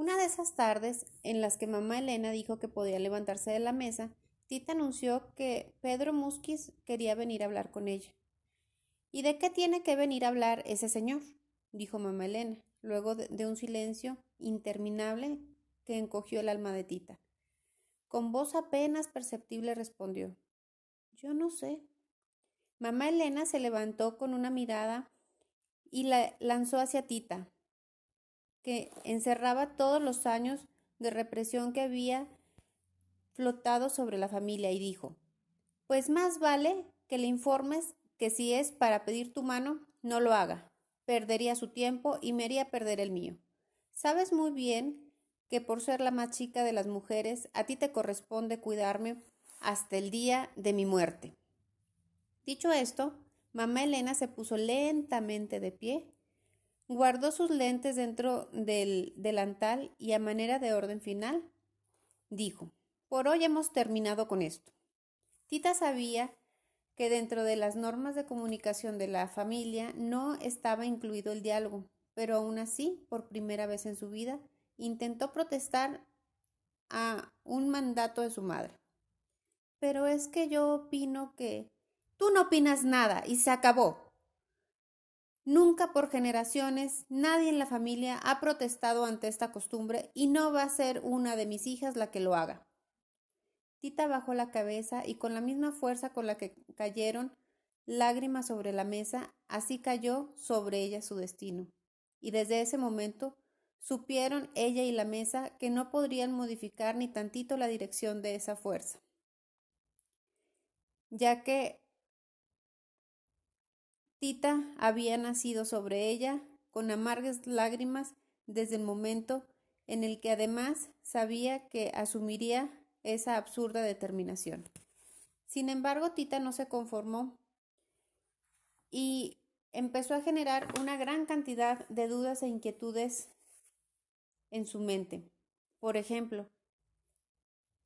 Una de esas tardes en las que mamá Elena dijo que podía levantarse de la mesa, Tita anunció que Pedro Musquiz quería venir a hablar con ella. ¿Y de qué tiene que venir a hablar ese señor? dijo mamá Elena, luego de un silencio interminable que encogió el alma de Tita. Con voz apenas perceptible respondió Yo no sé. Mamá Elena se levantó con una mirada y la lanzó hacia Tita, que encerraba todos los años de represión que había flotado sobre la familia, y dijo Pues más vale que le informes que si es para pedir tu mano, no lo haga. Perdería su tiempo y me haría perder el mío. Sabes muy bien que por ser la más chica de las mujeres, a ti te corresponde cuidarme hasta el día de mi muerte. Dicho esto, mamá Elena se puso lentamente de pie, guardó sus lentes dentro del delantal y a manera de orden final, dijo, por hoy hemos terminado con esto. Tita sabía que dentro de las normas de comunicación de la familia no estaba incluido el diálogo, pero aún así, por primera vez en su vida, intentó protestar a un mandato de su madre. Pero es que yo opino que... Tú no opinas nada y se acabó. Nunca por generaciones nadie en la familia ha protestado ante esta costumbre y no va a ser una de mis hijas la que lo haga. Tita bajó la cabeza y con la misma fuerza con la que cayeron lágrimas sobre la mesa, así cayó sobre ella su destino. Y desde ese momento supieron ella y la mesa que no podrían modificar ni tantito la dirección de esa fuerza, ya que Tita había nacido sobre ella con amargas lágrimas desde el momento en el que además sabía que asumiría esa absurda determinación. Sin embargo, Tita no se conformó y empezó a generar una gran cantidad de dudas e inquietudes en su mente. Por ejemplo,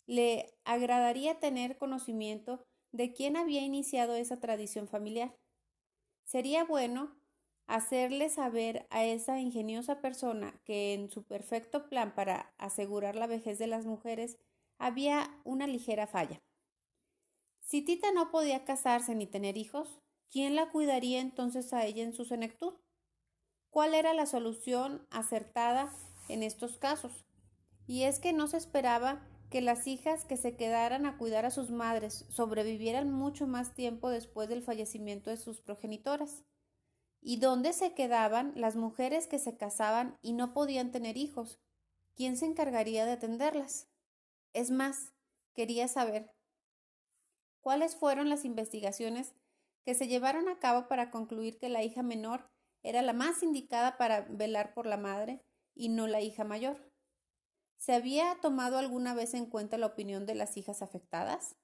le agradaría tener conocimiento de quién había iniciado esa tradición familiar. Sería bueno hacerle saber a esa ingeniosa persona que en su perfecto plan para asegurar la vejez de las mujeres había una ligera falla. Si Tita no podía casarse ni tener hijos, ¿quién la cuidaría entonces a ella en su senectud? ¿Cuál era la solución acertada en estos casos? Y es que no se esperaba que las hijas que se quedaran a cuidar a sus madres sobrevivieran mucho más tiempo después del fallecimiento de sus progenitoras. ¿Y dónde se quedaban las mujeres que se casaban y no podían tener hijos? ¿Quién se encargaría de atenderlas? Es más, quería saber cuáles fueron las investigaciones que se llevaron a cabo para concluir que la hija menor era la más indicada para velar por la madre y no la hija mayor. ¿Se había tomado alguna vez en cuenta la opinión de las hijas afectadas?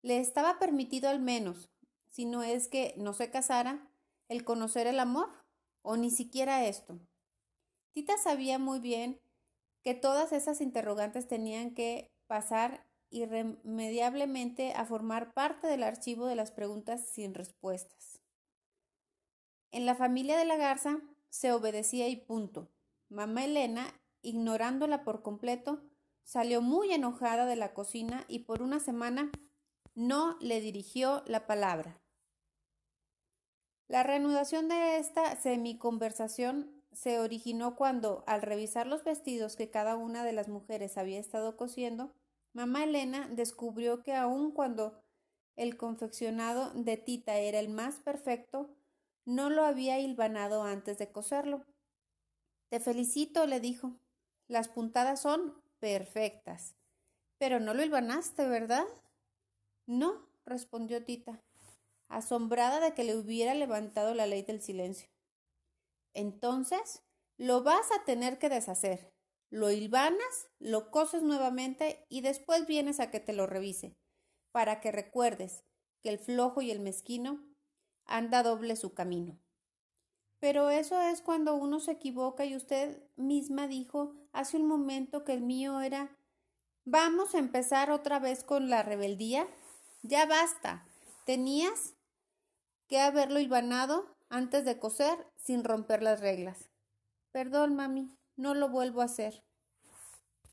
Le estaba permitido al menos, si no es que no se casara, el conocer el amor, o ni siquiera esto. Tita sabía muy bien que todas esas interrogantes tenían que pasar irremediablemente a formar parte del archivo de las preguntas sin respuestas. En la familia de la garza se obedecía y punto. Mamá Elena, ignorándola por completo, salió muy enojada de la cocina y por una semana no le dirigió la palabra. La reanudación de esta semiconversación se originó cuando, al revisar los vestidos que cada una de las mujeres había estado cosiendo, mamá Elena descubrió que aun cuando el confeccionado de Tita era el más perfecto, no lo había hilvanado antes de coserlo. Te felicito, le dijo. Las puntadas son perfectas. Pero no lo hilvanaste, ¿verdad? No, respondió Tita, asombrada de que le hubiera levantado la ley del silencio. Entonces, lo vas a tener que deshacer. Lo hilvanas, lo coses nuevamente y después vienes a que te lo revise, para que recuerdes que el flojo y el mezquino anda doble su camino. Pero eso es cuando uno se equivoca y usted misma dijo hace un momento que el mío era Vamos a empezar otra vez con la rebeldía. Ya basta. Tenías que haberlo hilvanado antes de coser sin romper las reglas. Perdón, mami, no lo vuelvo a hacer.